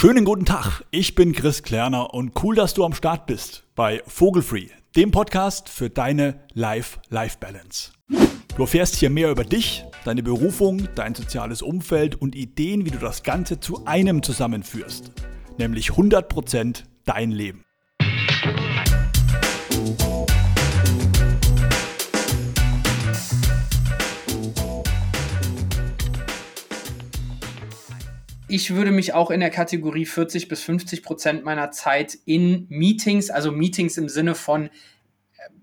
Schönen guten Tag, ich bin Chris Klerner und cool, dass du am Start bist bei Vogelfree, dem Podcast für deine Life-Life-Balance. Du erfährst hier mehr über dich, deine Berufung, dein soziales Umfeld und Ideen, wie du das Ganze zu einem zusammenführst, nämlich 100% dein Leben. Ich würde mich auch in der Kategorie 40 bis 50 Prozent meiner Zeit in Meetings, also Meetings im Sinne von äh,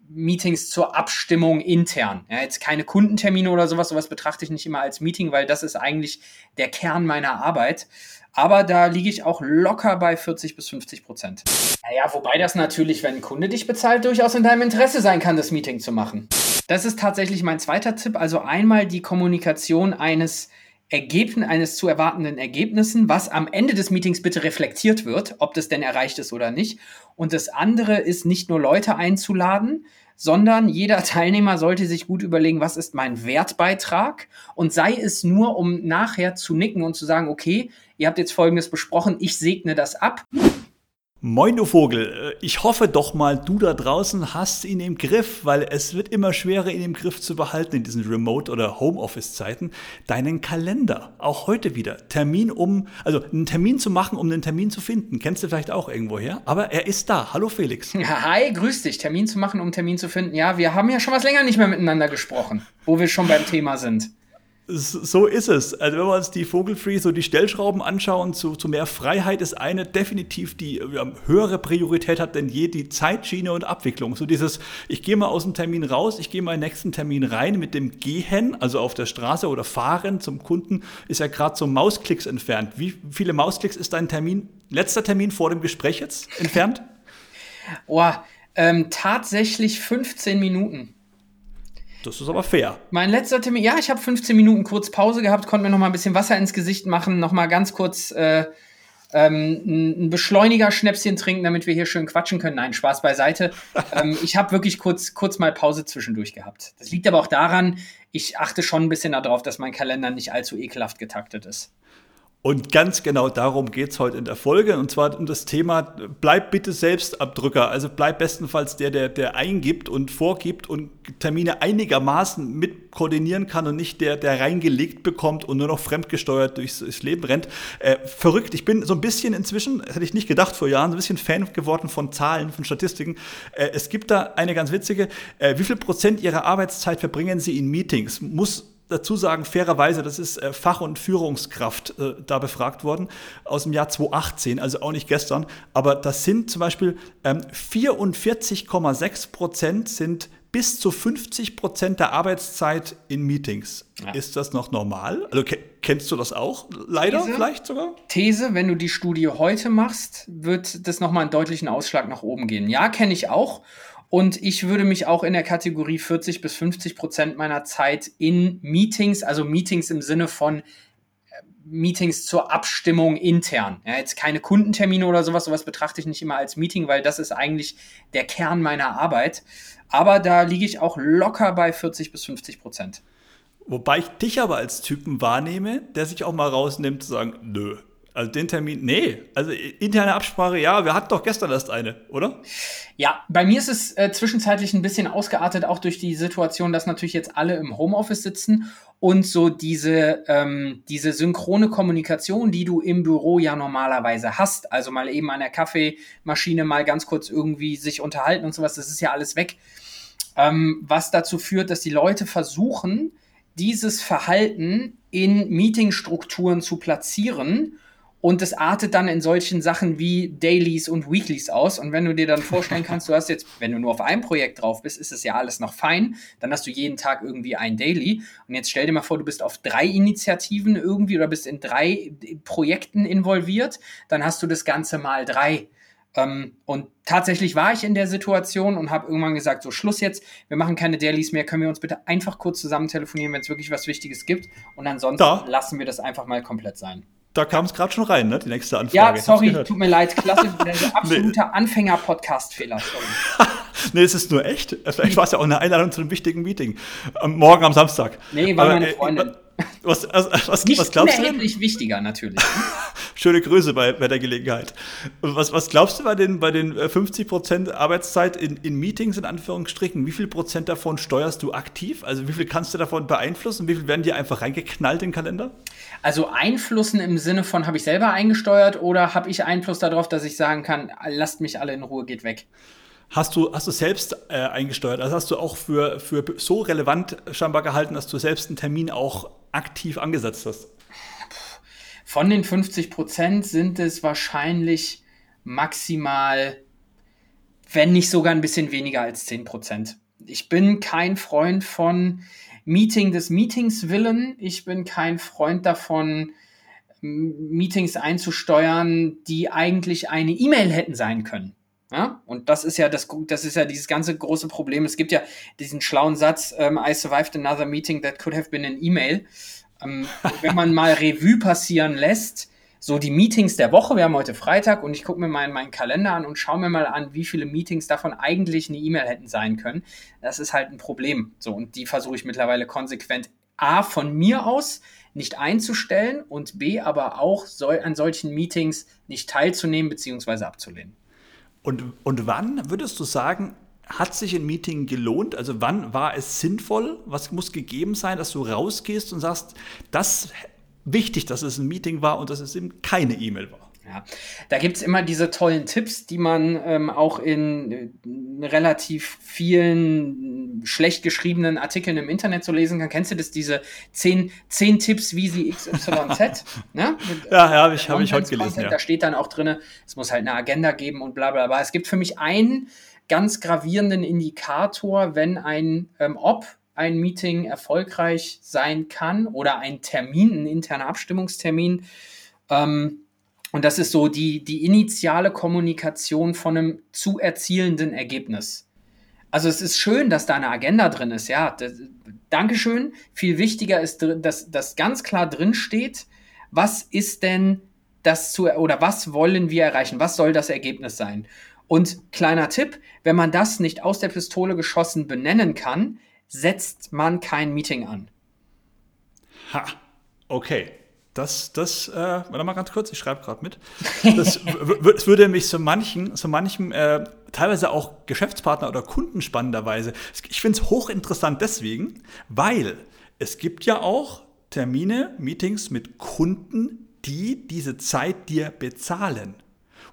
Meetings zur Abstimmung intern. Ja, jetzt keine Kundentermine oder sowas, sowas betrachte ich nicht immer als Meeting, weil das ist eigentlich der Kern meiner Arbeit. Aber da liege ich auch locker bei 40 bis 50 Prozent. Naja, wobei das natürlich, wenn ein Kunde dich bezahlt, durchaus in deinem Interesse sein kann, das Meeting zu machen. Das ist tatsächlich mein zweiter Tipp. Also einmal die Kommunikation eines Ergebnis eines zu erwartenden Ergebnissen, was am Ende des Meetings bitte reflektiert wird, ob das denn erreicht ist oder nicht. Und das andere ist nicht nur Leute einzuladen, sondern jeder Teilnehmer sollte sich gut überlegen, was ist mein Wertbeitrag und sei es nur, um nachher zu nicken und zu sagen, okay, ihr habt jetzt Folgendes besprochen, ich segne das ab. Moin, du Vogel. Ich hoffe doch mal, du da draußen hast ihn im Griff, weil es wird immer schwerer, ihn im Griff zu behalten in diesen Remote- oder Homeoffice-Zeiten. Deinen Kalender. Auch heute wieder. Termin um, also einen Termin zu machen, um einen Termin zu finden. Kennst du vielleicht auch irgendwo her? Aber er ist da. Hallo Felix. Hi, grüß dich. Termin zu machen, um einen Termin zu finden. Ja, wir haben ja schon was länger nicht mehr miteinander gesprochen, wo wir schon beim Thema sind. So ist es. Also wenn wir uns die Vogelfree, so die Stellschrauben anschauen, zu, zu mehr Freiheit ist eine definitiv, die ja, höhere Priorität hat denn je, die Zeitschiene und Abwicklung. So dieses, ich gehe mal aus dem Termin raus, ich gehe mal in den nächsten Termin rein mit dem Gehen, also auf der Straße oder Fahren zum Kunden, ist ja gerade so Mausklicks entfernt. Wie viele Mausklicks ist dein Termin, letzter Termin vor dem Gespräch jetzt entfernt? Oh, ähm, tatsächlich 15 Minuten. Das ist aber fair. Mein letzter Termin, ja, ich habe 15 Minuten kurz Pause gehabt, konnte mir noch mal ein bisschen Wasser ins Gesicht machen, noch mal ganz kurz äh, ähm, ein Beschleuniger-Schnäpschen trinken, damit wir hier schön quatschen können. Nein, Spaß beiseite. ähm, ich habe wirklich kurz, kurz mal Pause zwischendurch gehabt. Das liegt aber auch daran, ich achte schon ein bisschen darauf, dass mein Kalender nicht allzu ekelhaft getaktet ist. Und ganz genau darum geht es heute in der Folge. Und zwar um das Thema, bleib bitte Selbstabdrücker. Also bleib bestenfalls der, der, der eingibt und vorgibt und Termine einigermaßen mit koordinieren kann und nicht der, der reingelegt bekommt und nur noch fremdgesteuert durchs, durchs Leben rennt. Äh, verrückt. Ich bin so ein bisschen inzwischen, hätte ich nicht gedacht vor Jahren, so ein bisschen Fan geworden von Zahlen, von Statistiken. Äh, es gibt da eine ganz witzige, äh, wie viel Prozent Ihrer Arbeitszeit verbringen Sie in Meetings? Muss dazu sagen, fairerweise, das ist äh, Fach- und Führungskraft äh, da befragt worden aus dem Jahr 2018, also auch nicht gestern. Aber das sind zum Beispiel ähm, 44,6 Prozent sind bis zu 50 Prozent der Arbeitszeit in Meetings. Ja. Ist das noch normal? Also kennst du das auch? Leider These, vielleicht sogar? These, wenn du die Studie heute machst, wird das nochmal einen deutlichen Ausschlag nach oben gehen. Ja, kenne ich auch. Und ich würde mich auch in der Kategorie 40 bis 50 Prozent meiner Zeit in Meetings, also Meetings im Sinne von äh, Meetings zur Abstimmung intern. Ja, jetzt keine Kundentermine oder sowas, sowas betrachte ich nicht immer als Meeting, weil das ist eigentlich der Kern meiner Arbeit. Aber da liege ich auch locker bei 40 bis 50 Prozent. Wobei ich dich aber als Typen wahrnehme, der sich auch mal rausnimmt zu sagen, nö, also den Termin, nee. Also interne Absprache, ja, wir hatten doch gestern erst eine, oder? Ja, bei mir ist es äh, zwischenzeitlich ein bisschen ausgeartet, auch durch die Situation, dass natürlich jetzt alle im Homeoffice sitzen und so diese, ähm, diese synchrone Kommunikation, die du im Büro ja normalerweise hast, also mal eben an der Kaffeemaschine mal ganz kurz irgendwie sich unterhalten und sowas, das ist ja alles weg. Ähm, was dazu führt, dass die Leute versuchen, dieses Verhalten in Meetingstrukturen zu platzieren und das artet dann in solchen Sachen wie Dailies und Weeklies aus. Und wenn du dir dann vorstellen kannst, du hast jetzt, wenn du nur auf einem Projekt drauf bist, ist es ja alles noch fein. Dann hast du jeden Tag irgendwie ein Daily. Und jetzt stell dir mal vor, du bist auf drei Initiativen irgendwie oder bist in drei Projekten involviert. Dann hast du das Ganze mal drei. Ähm, und tatsächlich war ich in der Situation und habe irgendwann gesagt, so Schluss jetzt, wir machen keine Dailies mehr, können wir uns bitte einfach kurz zusammen telefonieren, wenn es wirklich was Wichtiges gibt. Und ansonsten da. lassen wir das einfach mal komplett sein. Da kam es gerade schon rein, ne? Die nächste Anfrage. Ja, sorry, tut mir leid. Klasse, absoluter nee. Anfänger-Podcast-Fehler. nee, es ist nur echt. Vielleicht war es ja auch eine Einladung zu einem wichtigen Meeting. Morgen am Samstag. Nee, war Aber, meine äh, Freundin. Was, was, was, Nicht was glaubst unerheblich du wichtiger natürlich. Schöne Grüße bei, bei der Gelegenheit. Was, was glaubst du bei den, bei den 50% äh, Arbeitszeit in, in Meetings, in Anführungsstrichen, wie viel Prozent davon steuerst du aktiv? Also wie viel kannst du davon beeinflussen? Wie viel werden dir einfach reingeknallt in den Kalender? Also Einflussen im Sinne von, habe ich selber eingesteuert oder habe ich Einfluss darauf, dass ich sagen kann, lasst mich alle in Ruhe, geht weg? Hast du, hast du selbst äh, eingesteuert? Also hast du auch für, für so relevant scheinbar gehalten, dass du selbst einen Termin auch aktiv angesetzt hast? Von den 50 Prozent sind es wahrscheinlich maximal, wenn nicht sogar ein bisschen weniger als 10 Prozent. Ich bin kein Freund von Meeting des Meetings willen. Ich bin kein Freund davon, Meetings einzusteuern, die eigentlich eine E-Mail hätten sein können. Ja? Und das ist ja das, das ist ja dieses ganze große Problem. Es gibt ja diesen schlauen Satz, ähm, I survived another meeting that could have been an email. Ähm, wenn man mal Revue passieren lässt, so die Meetings der Woche, wir haben heute Freitag und ich gucke mir mal in meinen Kalender an und schaue mir mal an, wie viele Meetings davon eigentlich eine E-Mail hätten sein können. Das ist halt ein Problem. So, und die versuche ich mittlerweile konsequent A von mir aus nicht einzustellen und B aber auch soll, an solchen Meetings nicht teilzunehmen bzw. abzulehnen. Und, und wann würdest du sagen, hat sich ein Meeting gelohnt? Also wann war es sinnvoll? Was muss gegeben sein, dass du rausgehst und sagst, das wichtig, dass es ein Meeting war und dass es eben keine E-Mail war? Ja, da gibt es immer diese tollen Tipps, die man ähm, auch in äh, relativ vielen schlecht geschriebenen Artikeln im Internet so lesen kann. Kennst du das, diese zehn, zehn Tipps, wie sie XYZ? ne? Ja, ja habe ich, hab ich heute gelesen. Ja. Da steht dann auch drin, es muss halt eine Agenda geben und bla bla bla. Es gibt für mich einen ganz gravierenden Indikator, wenn ein, ähm, ob ein Meeting erfolgreich sein kann oder ein Termin, ein interner Abstimmungstermin, ähm, und das ist so die, die initiale Kommunikation von einem zu erzielenden Ergebnis. Also es ist schön, dass da eine Agenda drin ist, ja. Das, Dankeschön. Viel wichtiger ist, dass, dass ganz klar drin steht, was ist denn das zu, oder was wollen wir erreichen? Was soll das Ergebnis sein? Und kleiner Tipp, wenn man das nicht aus der Pistole geschossen benennen kann, setzt man kein Meeting an. Ha, okay. Das, das, äh, warte mal ganz kurz, ich schreibe gerade mit. Das, das würde mich so manchen, so manchem, äh, teilweise auch Geschäftspartner oder Kunden spannenderweise. Ich finde es hochinteressant deswegen, weil es gibt ja auch Termine, Meetings mit Kunden, die diese Zeit dir bezahlen.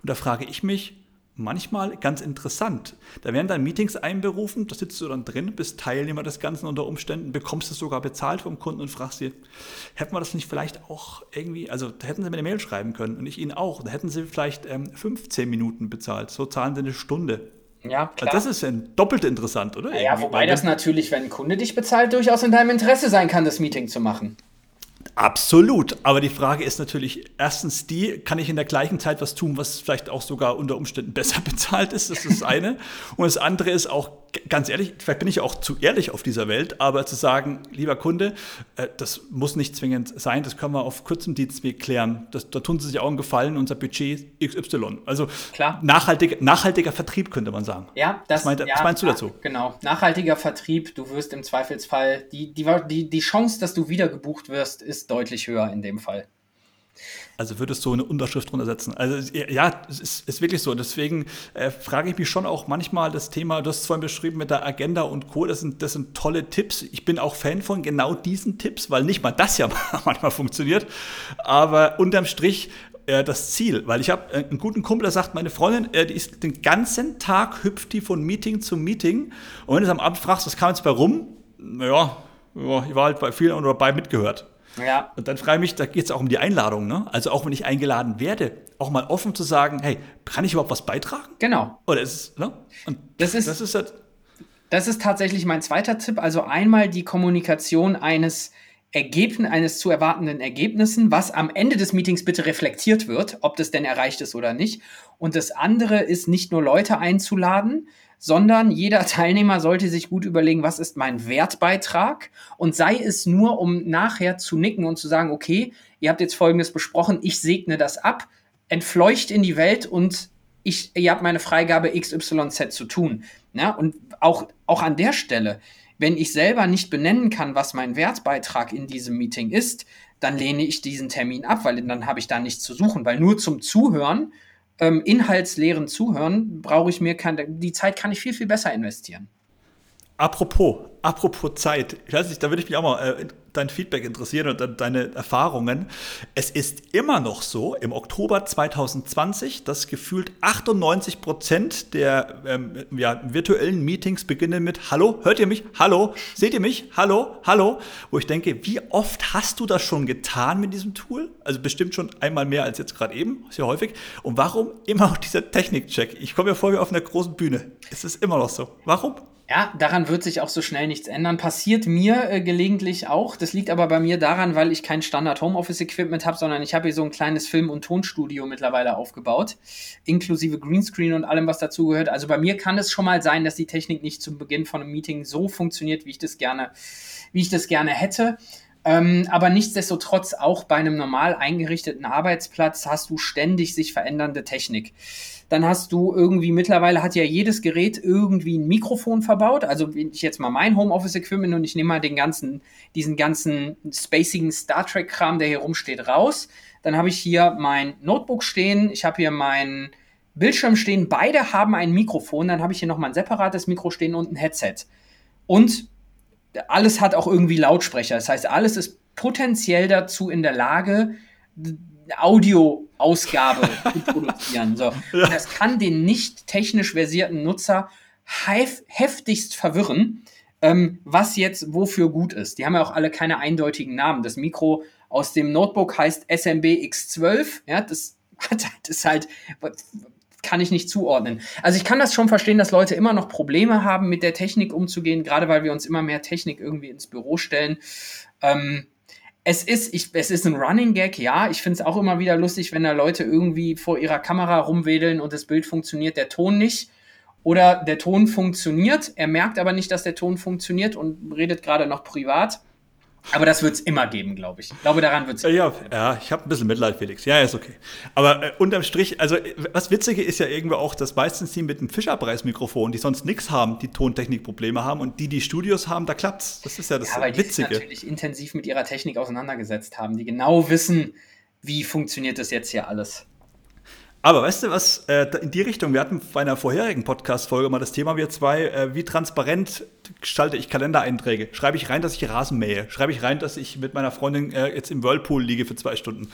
Und da frage ich mich, manchmal ganz interessant. Da werden dann Meetings einberufen, da sitzt du dann drin, bist Teilnehmer des Ganzen unter Umständen, bekommst es sogar bezahlt vom Kunden und fragst sie, hätten wir das nicht vielleicht auch irgendwie, also da hätten sie mir eine Mail schreiben können und ich ihnen auch, da hätten sie vielleicht ähm, 15 Minuten bezahlt, so zahlen sie eine Stunde. Ja, klar. Das ist ja doppelt interessant, oder? Ja, wobei das natürlich, wenn ein Kunde dich bezahlt, durchaus in deinem Interesse sein kann, das Meeting zu machen. Absolut. Aber die Frage ist natürlich erstens die, kann ich in der gleichen Zeit was tun, was vielleicht auch sogar unter Umständen besser bezahlt ist? Das ist das eine. Und das andere ist auch, ganz ehrlich, vielleicht bin ich auch zu ehrlich auf dieser Welt, aber zu sagen, lieber Kunde, äh, das muss nicht zwingend sein, das können wir auf kurzem Dienstweg klären. Das, da tun Sie sich auch einen Gefallen, unser Budget XY. Also Klar. Nachhaltig, nachhaltiger Vertrieb könnte man sagen. Ja, das, was, meint, ja, was meinst du dazu? Genau, nachhaltiger Vertrieb, du wirst im Zweifelsfall, die, die, die, die Chance, dass du wieder gebucht wirst, ist deutlich höher in dem Fall. Also würdest du eine Unterschrift drunter setzen? Also ja, es ist, ist wirklich so. Deswegen äh, frage ich mich schon auch manchmal das Thema, du hast es vorhin beschrieben mit der Agenda und Co., das sind, das sind tolle Tipps. Ich bin auch Fan von genau diesen Tipps, weil nicht mal das ja manchmal funktioniert. Aber unterm Strich äh, das Ziel, weil ich habe äh, einen guten Kumpel, der sagt, meine Freundin, äh, die ist den ganzen Tag hüpft die von Meeting zu Meeting. Und wenn du es am Abend fragst, was kam jetzt bei rum? Naja, ja, ich war halt bei vielen und dabei mitgehört. Ja. Und dann frage ich mich, da geht es auch um die Einladung. Ne? Also auch wenn ich eingeladen werde, auch mal offen zu sagen, hey, kann ich überhaupt was beitragen? Genau. Oder ist es, ne? Und das ist, das ist, halt das ist tatsächlich mein zweiter Tipp. Also einmal die Kommunikation eines Ergebnis, eines zu erwartenden Ergebnissen, was am Ende des Meetings bitte reflektiert wird, ob das denn erreicht ist oder nicht. Und das andere ist nicht nur Leute einzuladen, sondern jeder Teilnehmer sollte sich gut überlegen, was ist mein Wertbeitrag und sei es nur, um nachher zu nicken und zu sagen, okay, ihr habt jetzt Folgendes besprochen, ich segne das ab, entfleucht in die Welt und ich, ihr habt meine Freigabe XYZ zu tun. Ja, und auch, auch an der Stelle, wenn ich selber nicht benennen kann, was mein Wertbeitrag in diesem Meeting ist, dann lehne ich diesen Termin ab, weil dann habe ich da nichts zu suchen, weil nur zum Zuhören, ähm, inhaltsleeren Zuhören, brauche ich mir keine, die Zeit kann ich viel, viel besser investieren. Apropos, apropos Zeit, ich weiß nicht, da würde ich mich auch mal äh, dein Feedback interessieren und deine Erfahrungen. Es ist immer noch so, im Oktober 2020, dass gefühlt 98 Prozent der ähm, ja, virtuellen Meetings beginnen mit Hallo, hört ihr mich? Hallo, seht ihr mich? Hallo, hallo. Wo ich denke, wie oft hast du das schon getan mit diesem Tool? Also bestimmt schon einmal mehr als jetzt gerade eben, sehr häufig. Und warum immer noch dieser Technikcheck? Ich komme mir vor wie auf einer großen Bühne. Es ist immer noch so. Warum? Ja, daran wird sich auch so schnell nichts ändern. Passiert mir äh, gelegentlich auch. Das liegt aber bei mir daran, weil ich kein Standard Homeoffice Equipment habe, sondern ich habe hier so ein kleines Film- und Tonstudio mittlerweile aufgebaut, inklusive Greenscreen und allem, was dazugehört. Also bei mir kann es schon mal sein, dass die Technik nicht zum Beginn von einem Meeting so funktioniert, wie ich das gerne, wie ich das gerne hätte. Ähm, aber nichtsdestotrotz auch bei einem normal eingerichteten Arbeitsplatz hast du ständig sich verändernde Technik. Dann hast du irgendwie, mittlerweile hat ja jedes Gerät irgendwie ein Mikrofon verbaut. Also wenn ich jetzt mal mein Homeoffice-Equipment und ich nehme mal den ganzen, diesen ganzen spacigen Star Trek-Kram, der hier rumsteht, raus. Dann habe ich hier mein Notebook stehen, ich habe hier mein Bildschirm stehen, beide haben ein Mikrofon, dann habe ich hier nochmal ein separates Mikro stehen und ein Headset. Und alles hat auch irgendwie Lautsprecher. Das heißt, alles ist potenziell dazu in der Lage, Audioausgabe zu produzieren. So. Ja. Das kann den nicht technisch versierten Nutzer hef heftigst verwirren, ähm, was jetzt wofür gut ist. Die haben ja auch alle keine eindeutigen Namen. Das Mikro aus dem Notebook heißt SMB X12. Ja, das, das ist halt, kann ich nicht zuordnen. Also ich kann das schon verstehen, dass Leute immer noch Probleme haben, mit der Technik umzugehen, gerade weil wir uns immer mehr Technik irgendwie ins Büro stellen. Ähm, es ist, ich, es ist ein Running Gag, ja. Ich finde es auch immer wieder lustig, wenn da Leute irgendwie vor ihrer Kamera rumwedeln und das Bild funktioniert, der Ton nicht. Oder der Ton funktioniert, er merkt aber nicht, dass der Ton funktioniert und redet gerade noch privat. Aber das wird es immer geben, glaube ich. Ich glaube, daran wird es. Ja, ja, ich habe ein bisschen Mitleid, Felix. Ja, ist okay. Aber äh, unterm Strich, also was Witzige ist ja irgendwie auch, dass meistens die mit einem Fischerpreismikrofon, die sonst nichts haben, die Tontechnikprobleme haben und die, die Studios haben, da klappt's. Das ist ja das ja, weil Witzige. Die natürlich intensiv mit ihrer Technik auseinandergesetzt haben, die genau wissen, wie funktioniert das jetzt hier alles. Aber weißt du was, äh, in die Richtung, wir hatten bei einer vorherigen Podcast-Folge mal das Thema, wir zwei, äh, wie transparent gestalte ich Kalendereinträge? Schreibe ich rein, dass ich Rasen mähe? Schreibe ich rein, dass ich mit meiner Freundin äh, jetzt im Whirlpool liege für zwei Stunden?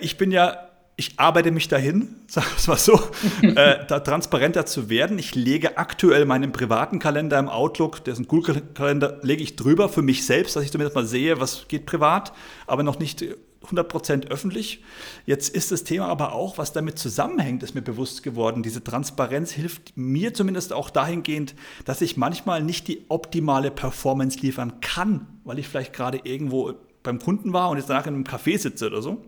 Ich bin ja ich arbeite mich dahin, sag es mal so, äh, da transparenter zu werden. Ich lege aktuell meinen privaten Kalender im Outlook, der ist ein Google-Kalender, lege ich drüber für mich selbst, dass ich zumindest mal sehe, was geht privat, aber noch nicht 100% öffentlich. Jetzt ist das Thema aber auch, was damit zusammenhängt, ist mir bewusst geworden. Diese Transparenz hilft mir zumindest auch dahingehend, dass ich manchmal nicht die optimale Performance liefern kann, weil ich vielleicht gerade irgendwo beim Kunden war und jetzt danach in einem Café sitze oder so.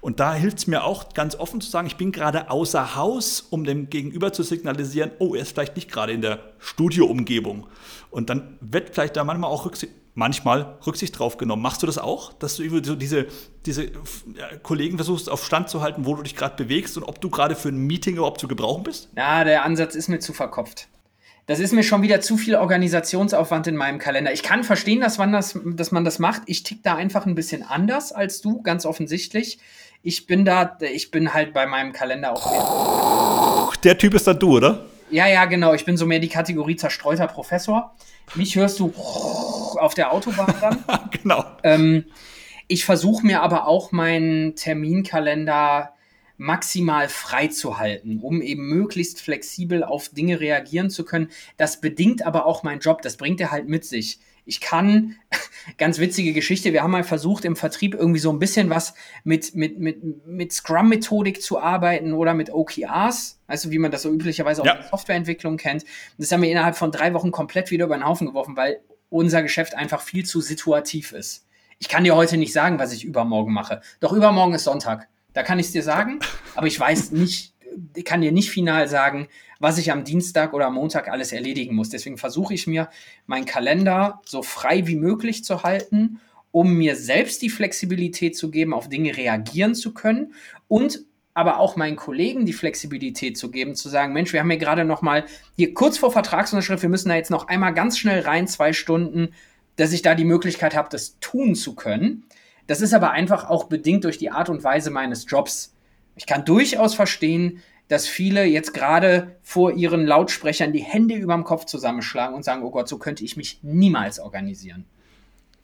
Und da hilft es mir auch ganz offen zu sagen, ich bin gerade außer Haus, um dem Gegenüber zu signalisieren, oh, er ist vielleicht nicht gerade in der Studioumgebung. Und dann wird vielleicht da manchmal auch Rücksicht manchmal Rücksicht drauf genommen. Machst du das auch, dass du so diese, diese Kollegen versuchst auf Stand zu halten, wo du dich gerade bewegst und ob du gerade für ein Meeting überhaupt zu gebrauchen bist? Ja, der Ansatz ist mir zu verkopft. Das ist mir schon wieder zu viel Organisationsaufwand in meinem Kalender. Ich kann verstehen, dass man das, dass man das macht. Ich tick da einfach ein bisschen anders als du, ganz offensichtlich. Ich bin da, ich bin halt bei meinem Kalender auch. Der Typ ist dann du, oder? Ja, ja, genau. Ich bin so mehr die Kategorie zerstreuter Professor. Mich hörst du auf der Autobahn dann. genau. Ähm, ich versuche mir aber auch meinen Terminkalender maximal frei zu halten, um eben möglichst flexibel auf Dinge reagieren zu können. Das bedingt aber auch mein Job, das bringt er halt mit sich. Ich kann, ganz witzige Geschichte, wir haben mal versucht, im Vertrieb irgendwie so ein bisschen was mit, mit, mit, mit Scrum-Methodik zu arbeiten oder mit OKRs, du, wie man das so üblicherweise auch ja. in der Softwareentwicklung kennt. Das haben wir innerhalb von drei Wochen komplett wieder über den Haufen geworfen, weil unser Geschäft einfach viel zu situativ ist. Ich kann dir heute nicht sagen, was ich übermorgen mache. Doch übermorgen ist Sonntag. Da kann ich es dir sagen, aber ich weiß nicht, ich kann dir nicht final sagen, was ich am Dienstag oder am Montag alles erledigen muss. Deswegen versuche ich mir, meinen Kalender so frei wie möglich zu halten, um mir selbst die Flexibilität zu geben, auf Dinge reagieren zu können und aber auch meinen Kollegen die Flexibilität zu geben, zu sagen, Mensch, wir haben hier gerade noch mal hier kurz vor Vertragsunterschrift, wir müssen da jetzt noch einmal ganz schnell rein, zwei Stunden, dass ich da die Möglichkeit habe, das tun zu können. Das ist aber einfach auch bedingt durch die Art und Weise meines Jobs. Ich kann durchaus verstehen, dass viele jetzt gerade vor ihren Lautsprechern die Hände überm Kopf zusammenschlagen und sagen, oh Gott, so könnte ich mich niemals organisieren.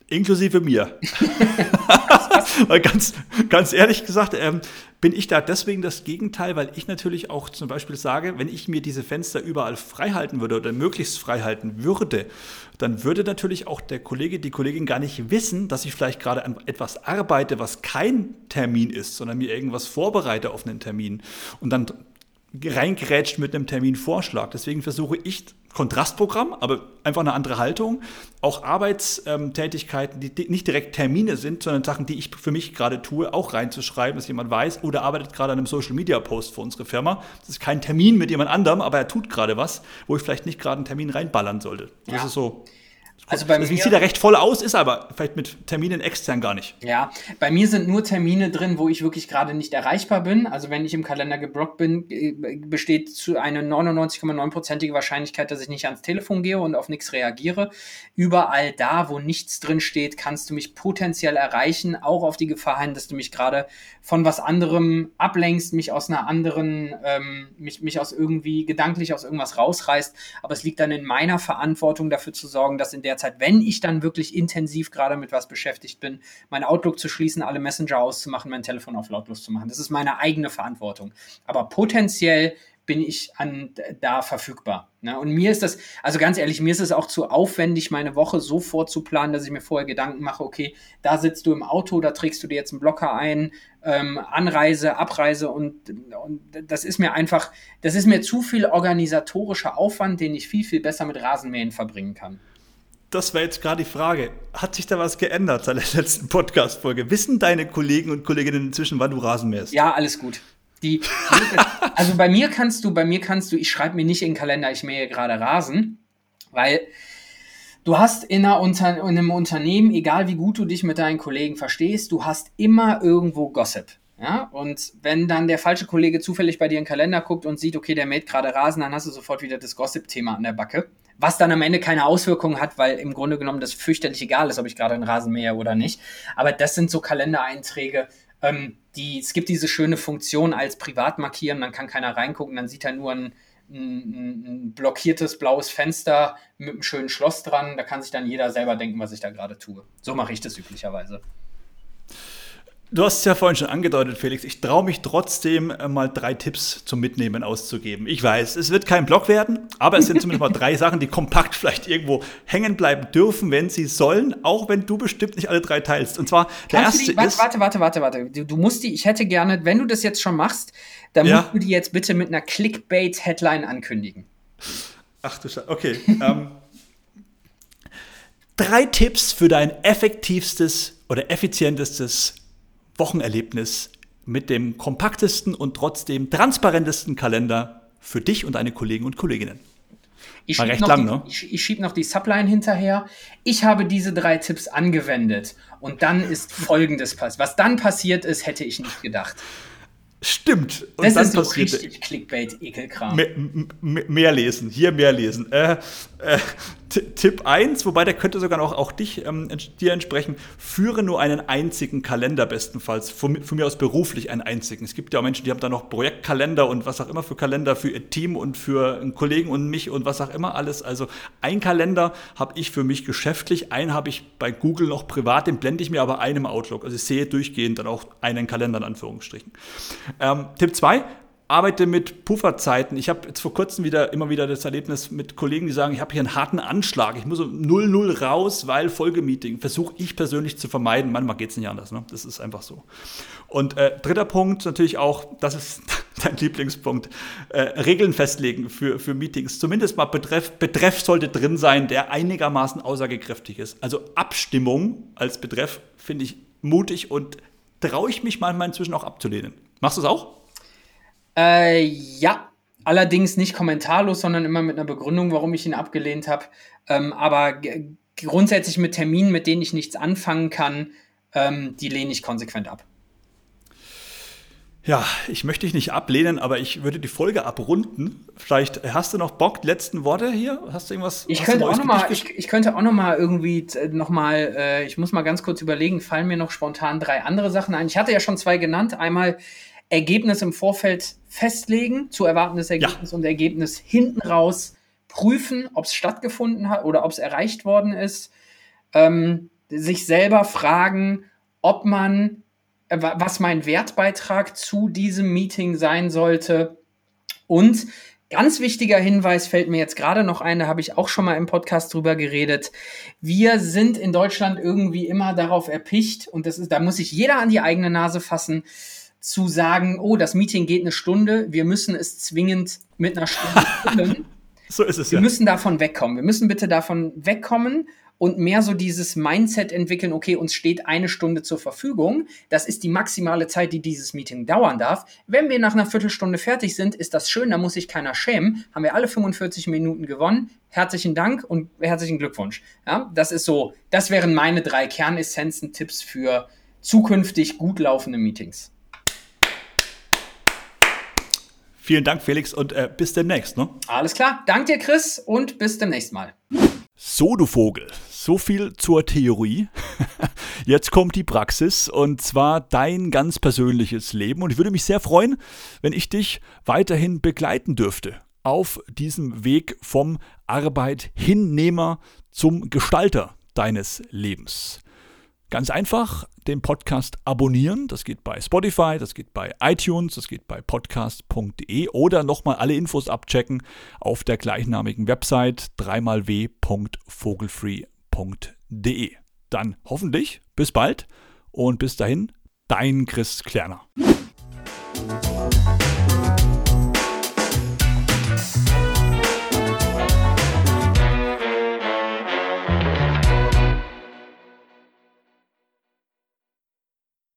Inklusive mir. weil ganz, ganz ehrlich gesagt, ähm, bin ich da deswegen das Gegenteil, weil ich natürlich auch zum Beispiel sage, wenn ich mir diese Fenster überall frei halten würde oder möglichst frei halten würde, dann würde natürlich auch der Kollege, die Kollegin gar nicht wissen, dass ich vielleicht gerade an etwas arbeite, was kein Termin ist, sondern mir irgendwas vorbereite auf einen Termin. Und dann reingerätscht mit einem Terminvorschlag. Deswegen versuche ich Kontrastprogramm, aber einfach eine andere Haltung. Auch Arbeitstätigkeiten, die nicht direkt Termine sind, sondern Sachen, die ich für mich gerade tue, auch reinzuschreiben, dass jemand weiß, oder arbeitet gerade an einem Social Media Post für unsere Firma. Das ist kein Termin mit jemand anderem, aber er tut gerade was, wo ich vielleicht nicht gerade einen Termin reinballern sollte. Das ja. ist so also bei Deswegen mir, sieht er recht voll aus, ist aber vielleicht mit Terminen extern gar nicht. Ja, bei mir sind nur Termine drin, wo ich wirklich gerade nicht erreichbar bin. Also wenn ich im Kalender geblockt bin, äh, besteht zu eine 99,9%ige Wahrscheinlichkeit, dass ich nicht ans Telefon gehe und auf nichts reagiere. Überall da, wo nichts drin steht, kannst du mich potenziell erreichen, auch auf die Gefahr hin, dass du mich gerade von was anderem ablenkst, mich aus einer anderen, ähm, mich, mich aus irgendwie gedanklich aus irgendwas rausreißt. Aber es liegt dann in meiner Verantwortung dafür zu sorgen, dass in der Zeit, wenn ich dann wirklich intensiv gerade mit was beschäftigt bin, mein Outlook zu schließen, alle Messenger auszumachen, mein Telefon auf lautlos zu machen. Das ist meine eigene Verantwortung. Aber potenziell bin ich an, da verfügbar. Ne? Und mir ist das, also ganz ehrlich, mir ist es auch zu aufwendig, meine Woche so vorzuplanen, dass ich mir vorher Gedanken mache, okay, da sitzt du im Auto, da trägst du dir jetzt einen Blocker ein, ähm, Anreise, Abreise und, und das ist mir einfach, das ist mir zu viel organisatorischer Aufwand, den ich viel, viel besser mit Rasenmähen verbringen kann das wäre jetzt gerade die Frage. Hat sich da was geändert seit der letzten Podcast-Folge? Wissen deine Kollegen und Kolleginnen inzwischen, wann du Rasen mähst? Ja, alles gut. Die, also bei mir kannst du, bei mir kannst du, ich schreibe mir nicht in den Kalender, ich mähe gerade Rasen, weil du hast in, Unter in einem Unternehmen, egal wie gut du dich mit deinen Kollegen verstehst, du hast immer irgendwo Gossip. Ja, und wenn dann der falsche Kollege zufällig bei dir in den Kalender guckt und sieht, okay, der mäht gerade Rasen, dann hast du sofort wieder das Gossip-Thema an der Backe. Was dann am Ende keine Auswirkungen hat, weil im Grunde genommen das fürchterlich egal ist, ob ich gerade einen Rasen mähe oder nicht. Aber das sind so Kalendereinträge, ähm, die, es gibt diese schöne Funktion als privat markieren, dann kann keiner reingucken, dann sieht er nur ein, ein, ein, blockiertes blaues Fenster mit einem schönen Schloss dran. Da kann sich dann jeder selber denken, was ich da gerade tue. So mache ich das üblicherweise. Du hast es ja vorhin schon angedeutet, Felix. Ich traue mich trotzdem äh, mal drei Tipps zum Mitnehmen auszugeben. Ich weiß, es wird kein Blog werden, aber es sind zumindest mal drei Sachen, die kompakt vielleicht irgendwo hängen bleiben dürfen, wenn sie sollen, auch wenn du bestimmt nicht alle drei teilst. Und zwar der Kannst erste die, warte, ist. Warte, warte, warte, warte. Du, du, musst die, ich hätte gerne, wenn du das jetzt schon machst, dann ja. musst du die jetzt bitte mit einer Clickbait-Headline ankündigen. Ach du Scheiße. Okay. ähm, drei Tipps für dein effektivstes oder effizientestes Wochenerlebnis mit dem kompaktesten und trotzdem transparentesten Kalender für dich und deine Kollegen und Kolleginnen. Ich recht lang, die, ne? Ich, ich schiebe noch die Subline hinterher. Ich habe diese drei Tipps angewendet und dann ist Folgendes passiert. Was dann passiert ist, hätte ich nicht gedacht. Stimmt. Und das dann ist so richtig Clickbait-Ekelkram. Mehr, mehr, lesen, hier mehr lesen. Äh, äh, Tipp 1, wobei der könnte sogar auch, auch dich, ähm, dir entsprechen, führe nur einen einzigen Kalender bestenfalls, von, von, mir aus beruflich einen einzigen. Es gibt ja auch Menschen, die haben da noch Projektkalender und was auch immer für Kalender für ihr Team und für einen Kollegen und mich und was auch immer alles. Also ein Kalender habe ich für mich geschäftlich, einen habe ich bei Google noch privat, den blende ich mir aber einem Outlook. Also ich sehe durchgehend dann auch einen Kalender in Anführungsstrichen. Ähm, Tipp 2, arbeite mit Pufferzeiten. Ich habe jetzt vor kurzem wieder immer wieder das Erlebnis mit Kollegen, die sagen, ich habe hier einen harten Anschlag, ich muss um 0-0 raus, weil Folgemeeting. Versuche ich persönlich zu vermeiden. Manchmal geht es nicht anders. Ne? Das ist einfach so. Und äh, dritter Punkt natürlich auch, das ist dein Lieblingspunkt, äh, Regeln festlegen für, für Meetings. Zumindest mal Betreff, Betreff sollte drin sein, der einigermaßen aussagekräftig ist. Also Abstimmung als Betreff finde ich mutig und traue ich mich manchmal inzwischen auch abzulehnen. Machst du es auch? Äh, ja, allerdings nicht kommentarlos, sondern immer mit einer Begründung, warum ich ihn abgelehnt habe. Ähm, aber grundsätzlich mit Terminen, mit denen ich nichts anfangen kann, ähm, die lehne ich konsequent ab. Ja, ich möchte dich nicht ablehnen, aber ich würde die Folge abrunden. Vielleicht hast du noch Bock, letzten Worte hier? Hast du irgendwas? Ich könnte auch noch mal, ich, ich, könnte auch noch mal irgendwie noch mal, äh, ich muss mal ganz kurz überlegen, fallen mir noch spontan drei andere Sachen ein. Ich hatte ja schon zwei genannt. Einmal Ergebnis im Vorfeld festlegen, zu erwartendes Ergebnis ja. und Ergebnis hinten raus prüfen, ob es stattgefunden hat oder ob es erreicht worden ist. Ähm, sich selber fragen, ob man äh, was mein Wertbeitrag zu diesem Meeting sein sollte. Und ganz wichtiger Hinweis fällt mir jetzt gerade noch ein, da habe ich auch schon mal im Podcast drüber geredet. Wir sind in Deutschland irgendwie immer darauf erpicht, und das ist, da muss sich jeder an die eigene Nase fassen, zu sagen, oh, das Meeting geht eine Stunde, wir müssen es zwingend mit einer Stunde füllen. so ist es wir ja. Wir müssen davon wegkommen. Wir müssen bitte davon wegkommen und mehr so dieses Mindset entwickeln, okay, uns steht eine Stunde zur Verfügung. Das ist die maximale Zeit, die dieses Meeting dauern darf. Wenn wir nach einer Viertelstunde fertig sind, ist das schön, da muss sich keiner schämen. Haben wir alle 45 Minuten gewonnen. Herzlichen Dank und herzlichen Glückwunsch. Ja, das ist so, das wären meine drei Kernessenzen, Tipps für zukünftig gut laufende Meetings. Vielen Dank, Felix, und äh, bis demnächst. Ne? Alles klar. Dank dir, Chris, und bis demnächst mal. So, du Vogel, so viel zur Theorie. Jetzt kommt die Praxis und zwar dein ganz persönliches Leben. Und ich würde mich sehr freuen, wenn ich dich weiterhin begleiten dürfte auf diesem Weg vom Arbeithinnehmer zum Gestalter deines Lebens. Ganz einfach den Podcast abonnieren. Das geht bei Spotify, das geht bei iTunes, das geht bei podcast.de oder nochmal alle Infos abchecken auf der gleichnamigen Website dreimalw.vogelfree.de. Dann hoffentlich bis bald und bis dahin, dein Chris Klerner.